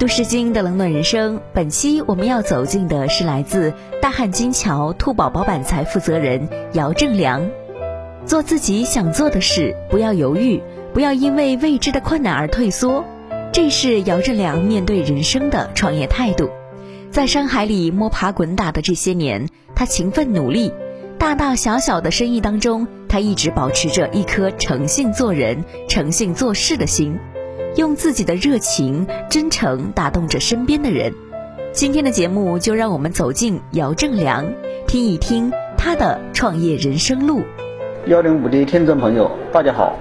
都市精英的冷暖人生》本期我们要走进的是来自大汉金桥兔宝宝板材负责人姚正良。做自己想做的事，不要犹豫，不要因为未知的困难而退缩，这是姚正良面对人生的创业态度。在山海里摸爬滚打的这些年，他勤奋努力，大大小小的生意当中，他一直保持着一颗诚信做人、诚信做事的心，用自己的热情、真诚打动着身边的人。今天的节目就让我们走进姚正良，听一听他的创业人生路。幺零五的听众朋友，大家好，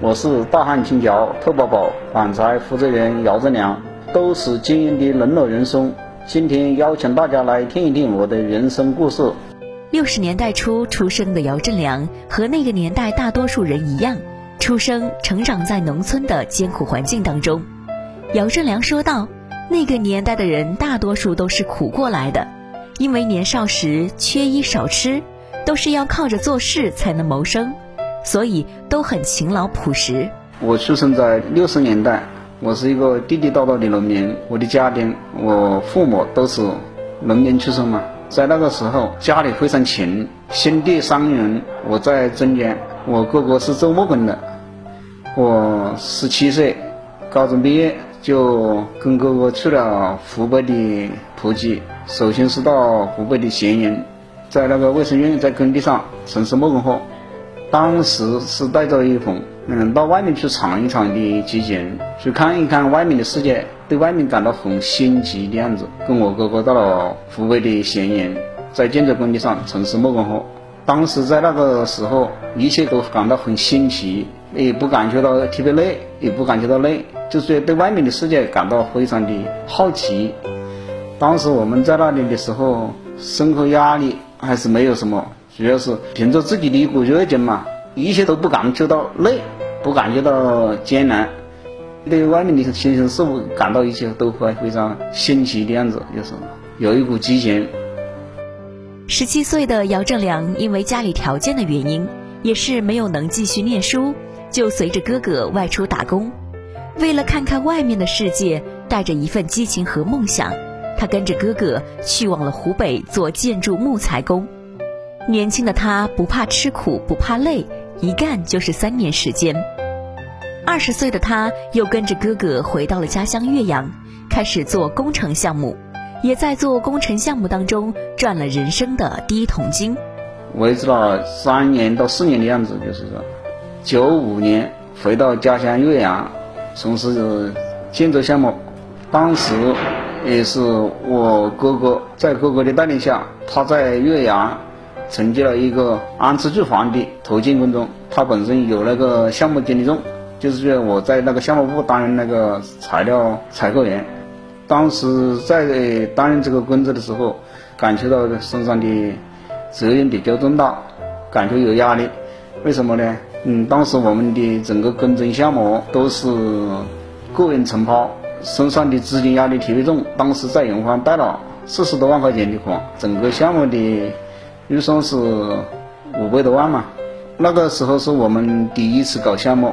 我是大汉金桥特宝宝板材负责人姚正良，都是经营的冷暖人生。今天邀请大家来听一听我的人生故事。六十年代初出生的姚振良，和那个年代大多数人一样，出生成长在农村的艰苦环境当中。姚振良说道：“那个年代的人大多数都是苦过来的，因为年少时缺衣少吃，都是要靠着做事才能谋生，所以都很勤劳朴实。”我出生在六十年代。我是一个地地道道的农民，我的家庭，我父母都是农民出身嘛。在那个时候，家里非常穷，兄弟三人，我在中间。我哥哥是做木工的，我十七岁，高中毕业就跟哥哥去了湖北的蒲吉，首先是到湖北的咸阳，在那个卫生院在工地上从事木工活。当时是带着一份嗯到外面去闯一闯的激情，去看一看外面的世界，对外面感到很新奇的样子。跟我哥哥到了湖北的咸阳，在建筑工地上从事木工活。当时在那个时候，一切都感到很新奇，也不感觉到特别累，也不感觉到累，就是对外面的世界感到非常的好奇。当时我们在那里的时候，生活压力还是没有什么。主要是凭着自己的一股热情嘛，一切都不感觉到累，不感觉到艰难，对外面的新鲜事物感到一切都会非常新奇的样子，就是有一股激情。十七岁的姚正良因为家里条件的原因，也是没有能继续念书，就随着哥哥外出打工。为了看看外面的世界，带着一份激情和梦想，他跟着哥哥去往了湖北做建筑木材工。年轻的他不怕吃苦，不怕累，一干就是三年时间。二十岁的他又跟着哥哥回到了家乡岳阳，开始做工程项目，也在做工程项目当中赚了人生的第一桶金。维持了三年到四年的样子，就是说，九五年回到家乡岳阳，从事建筑项目。当时也是我哥哥在哥哥的带领下，他在岳阳。承接了一个安置住房的投建工作，他本身有那个项目经理证，就是说我在那个项目部担任那个材料采购员。当时在担任这个工作的时候，感觉到身上的责任比较重大，感觉有压力。为什么呢？嗯，当时我们的整个工程项目都是个人承包，身上的资金压力特别重。当时在银行贷了四十多万块钱的款，整个项目的。预算是五百多万嘛，那个时候是我们第一次搞项目，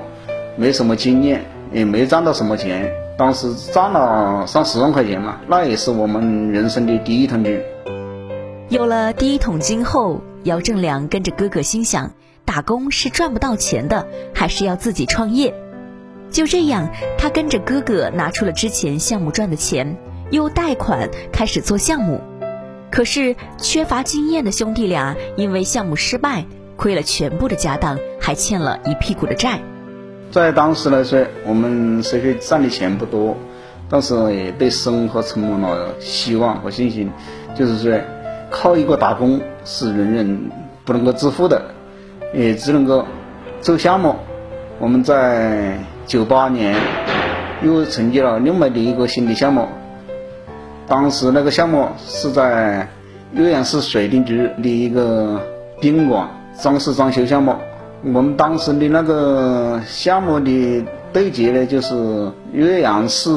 没什么经验，也没赚到什么钱，当时赚了上十万块钱嘛，那也是我们人生的第一桶金。有了第一桶金后，姚正良跟着哥哥心想，打工是赚不到钱的，还是要自己创业。就这样，他跟着哥哥拿出了之前项目赚的钱，又贷款开始做项目。可是缺乏经验的兄弟俩因为项目失败，亏了全部的家当，还欠了一屁股的债。在当时来说，我们虽然赚的钱不多，但是也对生活充满了希望和信心。就是说，靠一个打工是人人不能够致富的，也只能够做项目。我们在九八年又承接了另外的一个新的项目。当时那个项目是在岳阳市水电局的一个宾馆装饰装修项目。我们当时的那个项目的对接呢，就是岳阳市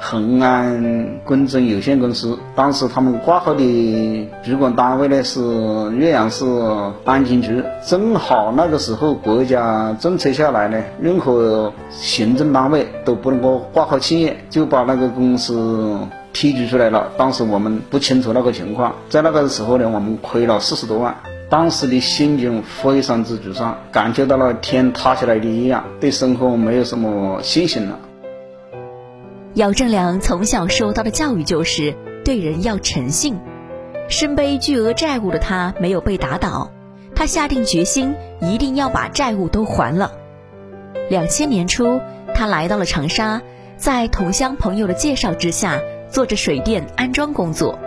恒安工程有限公司。当时他们挂号的主管单位呢是岳阳市安监局。正好那个时候国家政策下来呢，任何行政单位都不能够挂靠企业，就把那个公司。批注出来了，当时我们不清楚那个情况，在那个时候呢，我们亏了四十多万，当时的心情非常之沮丧，感觉到了天塌下来的一样，对生活没有什么信心了。姚正良从小受到的教育就是对人要诚信，身背巨额债务的他没有被打倒，他下定决心一定要把债务都还了。两千年初，他来到了长沙，在同乡朋友的介绍之下。做着水电安装工作，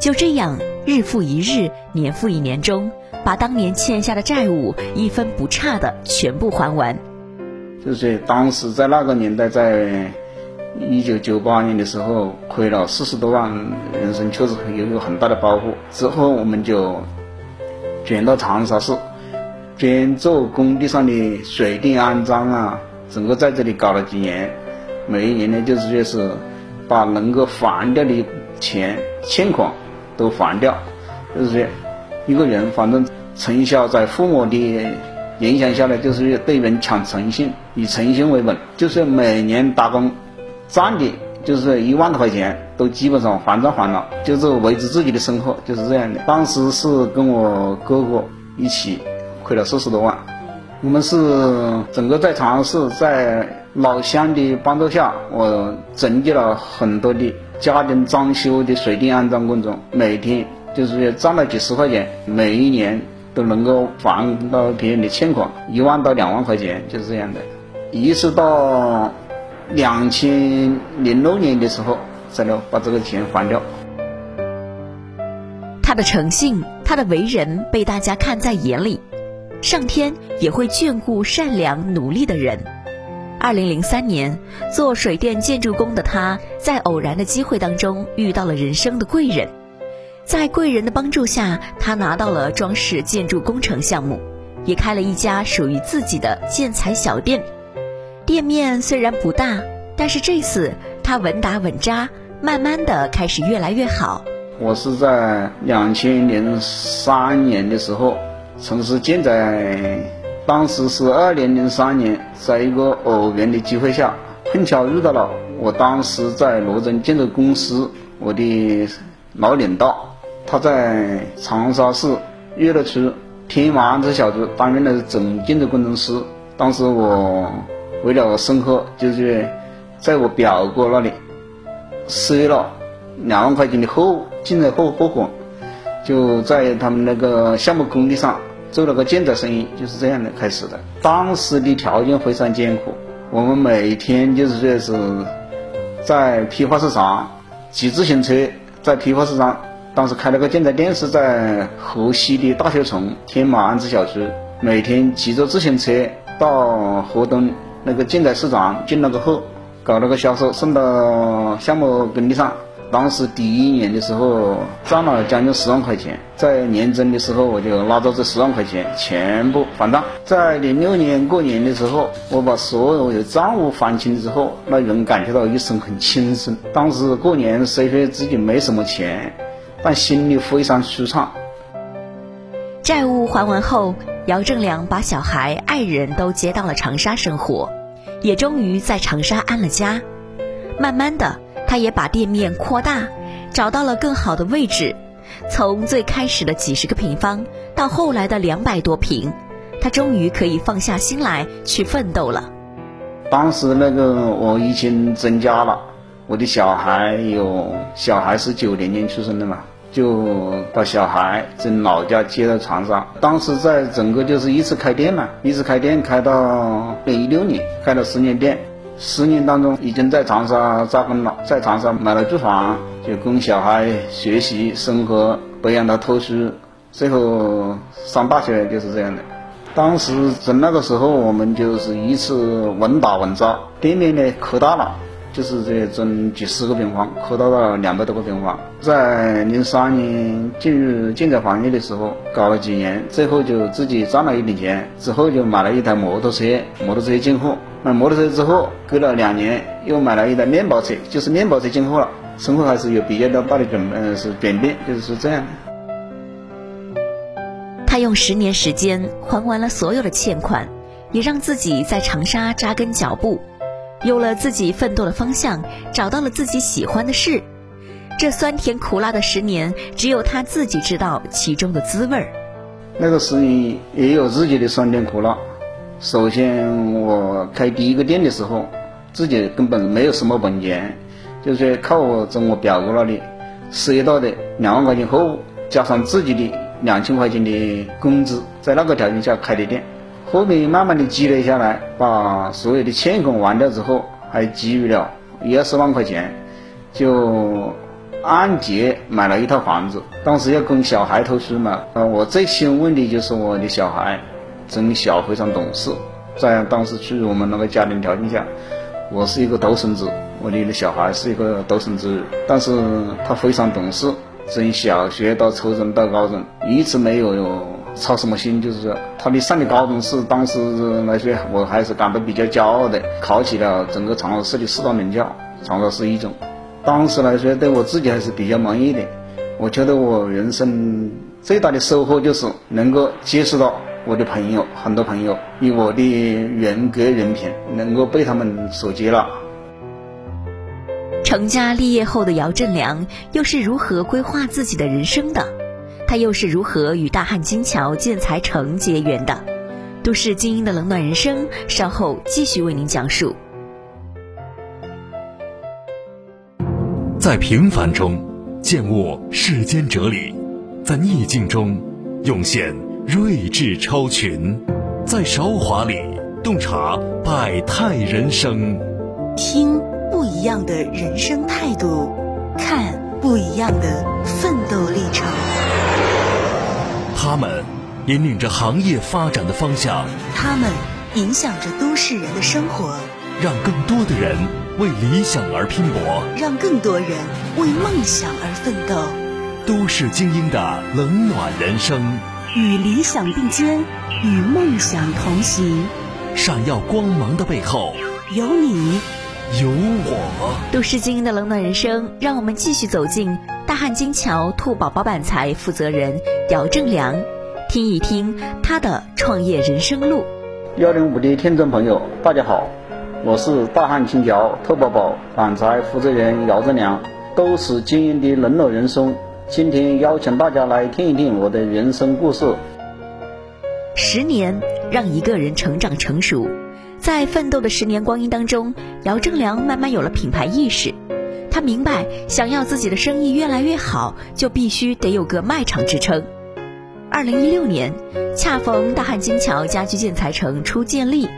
就这样日复一日，年复一年中，把当年欠下的债务一分不差的全部还完。就是当时在那个年代，在一九九八年的时候，亏了四十多万，人生确实有一个很大的包袱。之后我们就转到长沙市，专做工地上的水电安装啊，整个在这里搞了几年，每一年呢就是说是。把能够还掉的钱欠款都还掉，就是说，一个人反正从小在父母的影响下来，就是对人讲诚信，以诚信为本，就是每年打工赚的，就是一万多块钱，都基本上还账还了，就是维持自己的生活，就是这样的。当时是跟我哥哥一起亏了四十多万，我们是整个在长沙市在。老乡的帮助下，我承接了很多的家庭装修的水电安装工作，每天就是赚了几十块钱，每一年都能够还到别人的欠款一万到两万块钱，就是这样的。一直到两千零六年的时候，才能把这个钱还掉。他的诚信，他的为人被大家看在眼里，上天也会眷顾善良努力的人。二零零三年，做水电建筑工的他，在偶然的机会当中遇到了人生的贵人，在贵人的帮助下，他拿到了装饰建筑工程项目，也开了一家属于自己的建材小店。店面虽然不大，但是这次他稳打稳扎，慢慢的开始越来越好。我是在两千零三年的时候从事建材。当时是二零零三年，在一个偶然的机会下，碰巧遇到了我当时在罗镇建筑公司我的老领导，他在长沙市岳麓区天马安置小区担任的总建筑工程师。当时我为了生活，就是在我表哥那里赊了两万块钱的货进了货货款，就在他们那个项目工地上。做了个建材生意，就是这样的开始的。当时的条件非常艰苦，我们每天就是说是在批发市场骑自行车，在批发市场，当时开了个建材店，是在河西的大学城天马安置小区，每天骑着自行车到河东那个建材市场进那个货，搞那个销售，送到项目工地上。当时第一年的时候赚了将近十万块钱，在年终的时候我就拿着这十万块钱全部还账。在零六年过年的时候，我把所有的账务还清之后，那人感觉到一身很轻松。当时过年虽说自己没什么钱，但心里非常舒畅。债务还完后，姚正良把小孩、爱人都接到了长沙生活，也终于在长沙安了家。慢慢的。他也把店面扩大，找到了更好的位置。从最开始的几十个平方，到后来的两百多平，他终于可以放下心来去奋斗了。当时那个我已经增加了，我的小孩有小孩是九零年出生的嘛，就把小孩从老家接到长沙。当时在整个就是一直开店嘛，一直开店开到一六年，开了十年店。十年当中，已经在长沙扎根了，在长沙买了住房，就供小孩学习生活，培养他读书，最后上大学就是这样的。当时从那个时候，我们就是一次稳打稳扎，店面呢扩大了，就是这种几十个平方，扩大到两百多个平方。在零三年进入建材行业的时候，搞了几年，最后就自己赚了一点钱，之后就买了一台摩托车，摩托车进货。买摩托车之后，隔了两年又买了一台面包车，就是面包车进货了。生活还是有比较大的转，嗯，是转变，就是是这样的。他用十年时间还完了所有的欠款，也让自己在长沙扎根脚步，有了自己奋斗的方向，找到了自己喜欢的事。这酸甜苦辣的十年，只有他自己知道其中的滋味儿。那个十年也有自己的酸甜苦辣。首先，我开第一个店的时候，自己根本没有什么本钱，就是靠我从我表哥那里赊到的两万块钱货物，加上自己的。两千块钱的工资，在那个条件下开的店，后面慢慢的积累下来，把所有的欠款还掉之后，还积余了一二十万块钱，就按揭买了一套房子。当时要供小孩读书嘛，呃，我最先问的就是我的小孩，从小非常懂事，在当时处于我们那个家庭条件下，我是一个独生子，我的小孩是一个独生子，但是他非常懂事。从小学到初中到高中，一直没有操什么心，就是说，他的上的高中是当时来说，我还是感到比较骄傲的，考起了整个长沙市的四大名校长沙市一中。当时来说，对我自己还是比较满意的。我觉得我人生最大的收获就是能够接触到我的朋友，很多朋友以我的人格人品能够被他们所接纳。成家立业后的姚振良又是如何规划自己的人生的？他又是如何与大汉金桥建材城结缘的？都市精英的冷暖人生，稍后继续为您讲述。在平凡中见悟世间哲理，在逆境中涌现睿智超群，在韶华里洞察百态人生。听。不一样的人生态度，看不一样的奋斗历程。他们引领着行业发展的方向，他们影响着都市人的生活，让更多的人为理想而拼搏，让更多人为梦想而奋斗。都市精英的冷暖人生，与理想并肩，与梦想同行。闪耀光芒的背后，有你。有我，都市精英的冷暖人生，让我们继续走进大汉金桥兔宝宝板材负责人姚正良，听一听他的创业人生路。幺零五的听众朋友，大家好，我是大汉金桥兔宝宝板材负责人姚正良，都市精英的冷暖人生，今天邀请大家来听一听我的人生故事。十年让一个人成长成熟。在奋斗的十年光阴当中，姚正良慢慢有了品牌意识。他明白，想要自己的生意越来越好，就必须得有个卖场支撑。二零一六年，恰逢大汉金桥家居建材城初建立，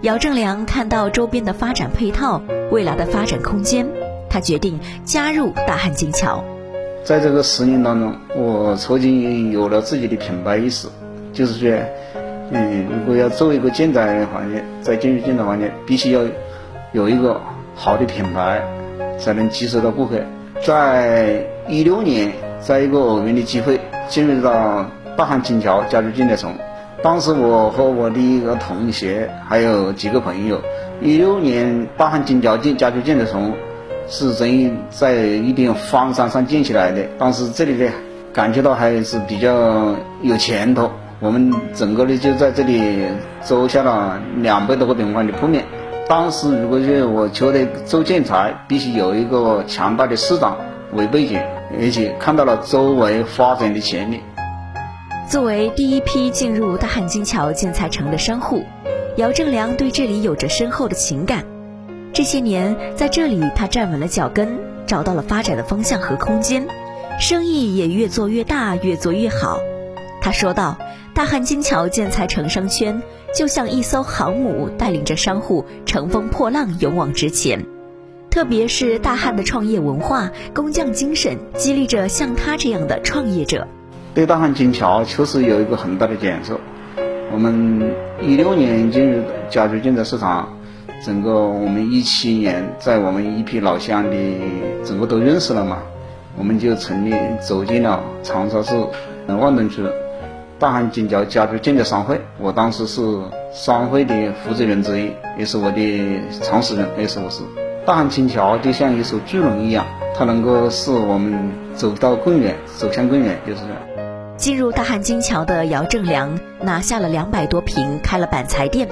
姚正良看到周边的发展配套、未来的发展空间，他决定加入大汉金桥。在这个十年当中，我曾经有了自己的品牌意识，就是说。嗯，如果要做一个建材行业，在进入建材行业，必须要有一个好的品牌，才能接触到顾客。在一六年，在一个偶然的机会，进入到大汉金桥家居建材城。当时我和我的一个同学，还有几个朋友，一六年大汉金桥建家居建材城是等于在一点荒山上建起来的。当时这里呢，感觉到还是比较有前途。我们整个的就在这里租下了两百多个平方的铺面。当时如果是我觉得做建材，必须有一个强大的市场为背景，而且看到了周围发展的潜力。作为第一批进入大汉金桥建材城的商户，姚正良对这里有着深厚的情感。这些年在这里，他站稳了脚跟，找到了发展的方向和空间。生意也越做越大，越做越好。他说道：“大汉金桥建材城商圈就像一艘航母，带领着商户乘风破浪，勇往直前。特别是大汉的创业文化、工匠精神，激励着像他这样的创业者。对大汉金桥确实有一个很大的建设。我们一六年进入家具建材市场，整个我们一七年在我们一批老乡的整个都认识了嘛，我们就成立走进了长沙市万东区。大汉金桥家具建材商会，我当时是商会的负责人之一，也是我的创始人，也是我是。大汉金桥就像一艘巨龙一样，它能够使我们走到更远，走向更远，就是这样。进入大汉金桥的姚正良拿下了两百多平，开了板材店，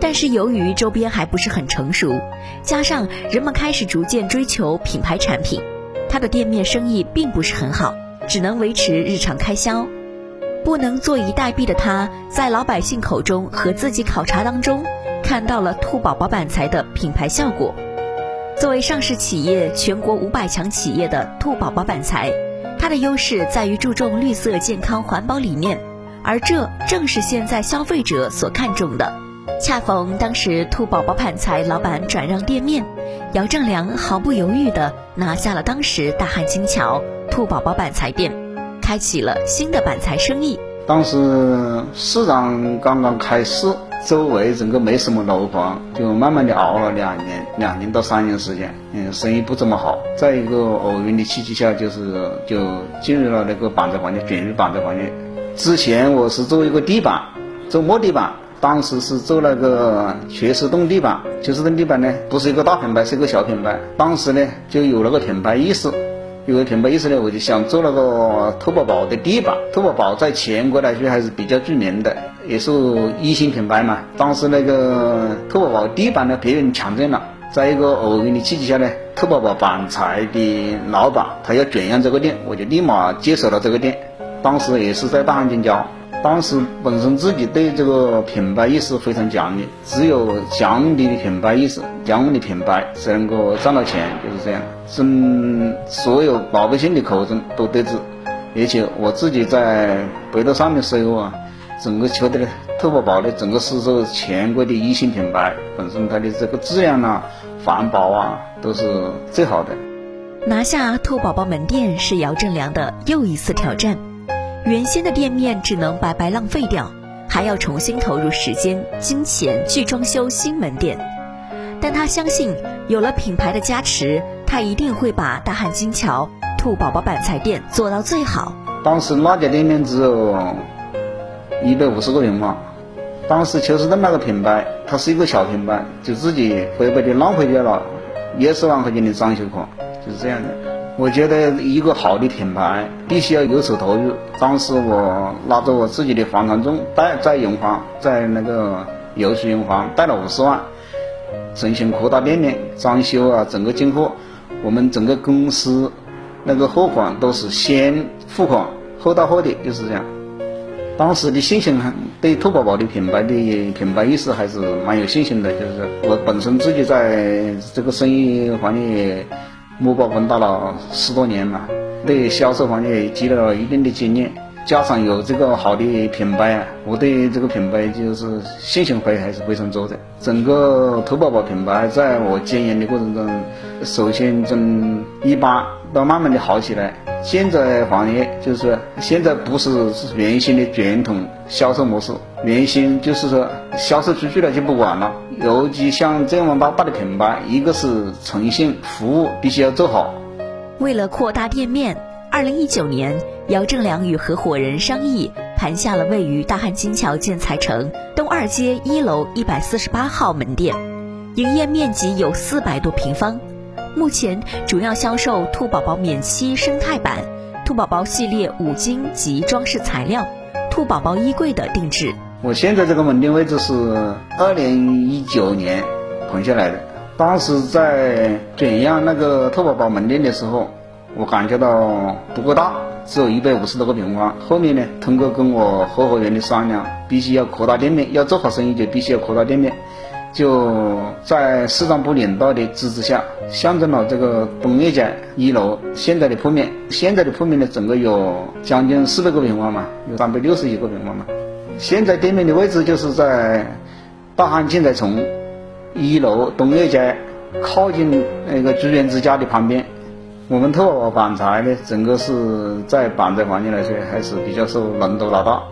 但是由于周边还不是很成熟，加上人们开始逐渐追求品牌产品，他的店面生意并不是很好，只能维持日常开销。不能坐以待毙的他，在老百姓口中和自己考察当中，看到了兔宝宝板材的品牌效果。作为上市企业、全国五百强企业的兔宝宝板材，它的优势在于注重绿色、健康、环保理念，而这正是现在消费者所看重的。恰逢当时兔宝宝板材老板转让店面，姚正良毫不犹豫地拿下了当时大汉金桥兔宝宝板材店。开启了新的板材生意。当时市场刚刚开市，周围整个没什么楼房，就慢慢的熬了两年，两年到三年时间，嗯，生意不怎么好。在一个偶然的契机下，就是就进入了那个板材行业，卷入板材行业。之前我是做一个地板，做木地板，当时是做那个缺石洞地板，缺石洞地板呢，不是一个大品牌，是一个小品牌。当时呢，就有那个品牌意识。有个品牌意识呢，我就想做那个兔宝宝的地板。兔宝宝在全国来说还是比较著名的，也是一线品牌嘛。当时那个兔宝宝地板呢，别人抢占了。在一个偶然的契机下呢，兔宝宝板材的老板他要转让这个店，我就立马接手了这个店。当时也是在大汉金桥。当时本身自己对这个品牌意识非常强烈，只有强烈的品牌意识、强烈的品牌才能够赚到钱，就是这样。从所有老百姓的口中都得知，而且我自己在百度上面搜啊，整个觉得呢，兔宝宝的整个是这个全国的一线品牌，本身它的这个质量啊、环保啊都是最好的。拿下兔宝宝门店是姚正良的又一次挑战。原先的店面只能白白浪费掉，还要重新投入时间、金钱去装修新门店。但他相信，有了品牌的加持，他一定会把大汉金桥兔宝宝板材店做到最好。当时那家店面只有一百五十个平方，当时邱士顿那个品牌，它是一个小品牌，就自己白白的浪费掉了二十万块钱的装修款，就是这样的。我觉得一个好的品牌必须要有所投入。当时我拿着我自己的房产证贷，在银行，在那个邮储银行贷了五十万，重新扩大店面、装修啊，整个进货。我们整个公司那个货款都是先付款后到货的，就是这样。当时的信心对兔宝宝的品牌的品牌意识还是蛮有信心的，就是我本身自己在这个生意行业。木包工打了十多年了，对销售方面积累了一定的经验，加上有这个好的品牌，我对这个品牌就是信心会还是非常足的。整个兔宝宝品牌在我经营的过程中，首先从一般都慢慢的好起来。现在行业就是现在不是原先的传统销售模式，原先就是说销售出去了就不管了。尤其像这么大大的品牌，一个是诚信服务必须要做好。为了扩大店面，二零一九年，姚正良与合伙人商议盘下了位于大汉金桥建材城东二街一楼一百四十八号门店，营业面积有四百多平方。目前主要销售兔宝宝免漆生态板、兔宝宝系列五金及装饰材料、兔宝宝衣柜的定制。我现在这个门店位置是二零一九年盘下来的。当时在转让那个兔宝宝门店的时候，我感觉到不够大，只有一百五十多个平方。后面呢，通过跟我合伙人的商量，必须要扩大店面，要做好生意就必须要扩大店面。就在市场部领导的支持下，象征了这个东岳街一楼现在的铺面。现在的铺面呢，整个有将近四百个平方嘛，有三百六十一个平方嘛。现在店面的位置就是在大汉建材城一楼东岳街，靠近那个居源之家的旁边。我们特宝板材呢，整个是在板材行业来说还是比较受龙头老大。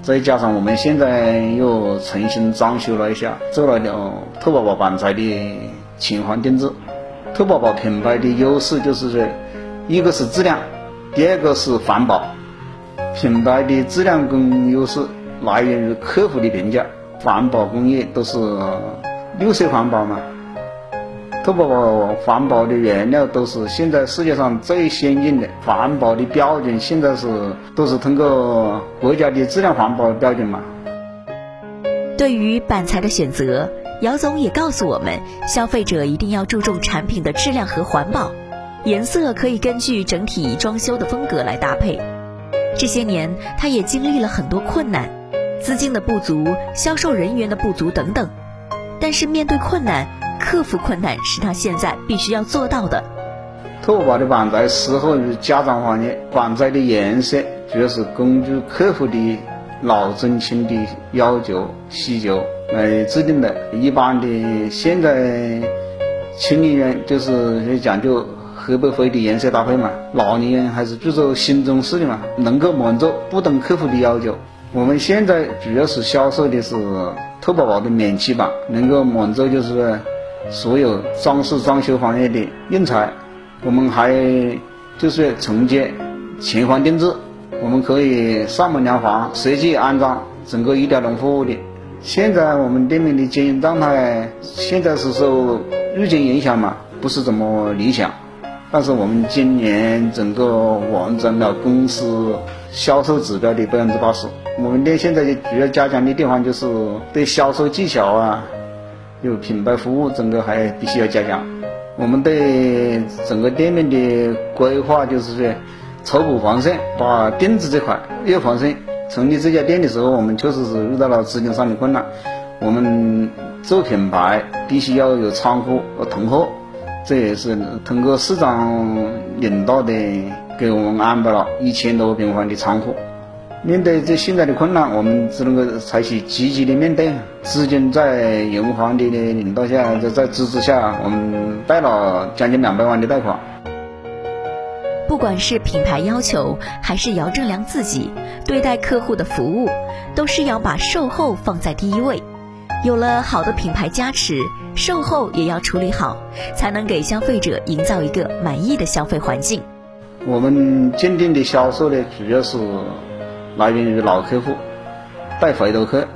再加上我们现在又重新装修了一下，做了了兔宝宝板材的情环定制。兔宝宝品牌的优势就是说，一个是质量，第二个是环保。品牌的质量跟优势来源于客户的评价，环保工艺都是绿色环保嘛。特宝宝环保的原料都是现在世界上最先进的，环保的标准现在是都是通过国家的质量环保标准嘛。对于板材的选择，姚总也告诉我们，消费者一定要注重产品的质量和环保，颜色可以根据整体装修的风格来搭配。这些年，他也经历了很多困难，资金的不足、销售人员的不足等等，但是面对困难。克服困难是他现在必须要做到的。兔宝宝的板材适合于家装行业，板材的？颜色主要是根据客户的老中青的要求需求来制定的。一般的现在青年人就是讲究黑白灰的颜色搭配嘛，老年人还是注重新中式的嘛，能够满足不同客户的要求。我们现在主要是销售的是兔宝宝的免漆板，能够满足就是。所有装饰装修行业的用材，我们还就是承接全房定制，我们可以上门量房、设计安装，整个一条龙服务的。现在我们店面的经营状态，现在是受疫情影响嘛，不是怎么理想。但是我们今年整个完成了公司销售指标的百分之八十。我们店现在主要加强的地方就是对销售技巧啊。有品牌服务，整个还必须要加强。我们对整个店面的规划就是说，初步防盛，把定制这块要防盛。成立这家店的时候，我们确实是遇到了资金上的困难。我们做品牌必须要有仓库和囤货，这也是通过市长领导的给我们安排了一千多平方的仓库。面对这现在的困难，我们只能够采取积极的面对。资金在银行的领导下，在在支持下，我们贷了将近两百万的贷款。不管是品牌要求，还是姚正良自己对待客户的服务，都是要把售后放在第一位。有了好的品牌加持，售后也要处理好，才能给消费者营造一个满意的消费环境。我们鉴定的销售呢，主要是。来源于老客户带回头客，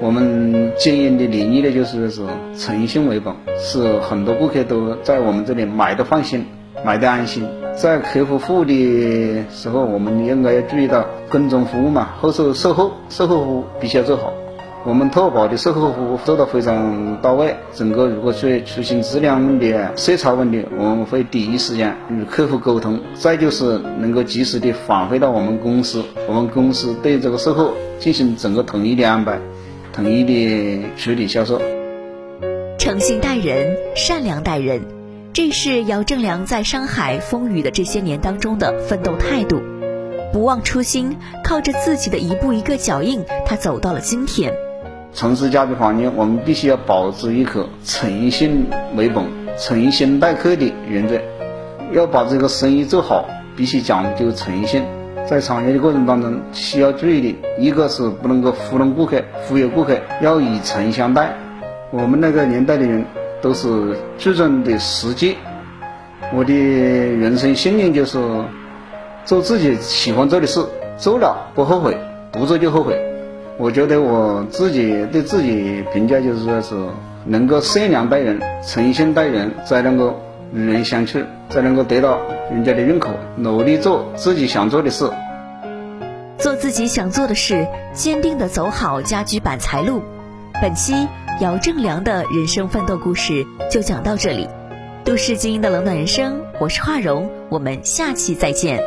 我们经营的理念呢，就是说诚信为本，是很多顾客都在我们这里买的放心，买的安心。在客户服务的时候，我们应该要注意到跟踪服务嘛，后售售后售后服务必须要做好。我们特宝的售后服务做得非常到位，整个如果说出现质量问题、色差问题，我们会第一时间与客户沟通。再就是能够及时的返回到我们公司，我们公司对这个售后进行整个统一的安排，统一的处理销售。诚信待人，善良待人，这是姚正良在上海风雨的这些年当中的奋斗态度。不忘初心，靠着自己的一步一个脚印，他走到了今天。从事家居行业，我们必须要保持一颗诚信为本、诚信待客的原则。要把这个生意做好，必须讲究诚信。在创业的过程当中，需要注意的一个是不能够糊弄顾客、忽悠顾客，要以诚相待。我们那个年代的人都是注重的实际。我的人生信念就是做自己喜欢做的事，做了不后悔，不做就后悔。我觉得我自己对自己评价就是说是能够善良待人、诚信待人，才能够与人相处，才能够得到人家的认可。努力做自己想做的事，做自己想做的事，坚定的走好家居板材路。本期姚正良的人生奋斗故事就讲到这里。都市精英的冷暖人生，我是华荣，我们下期再见。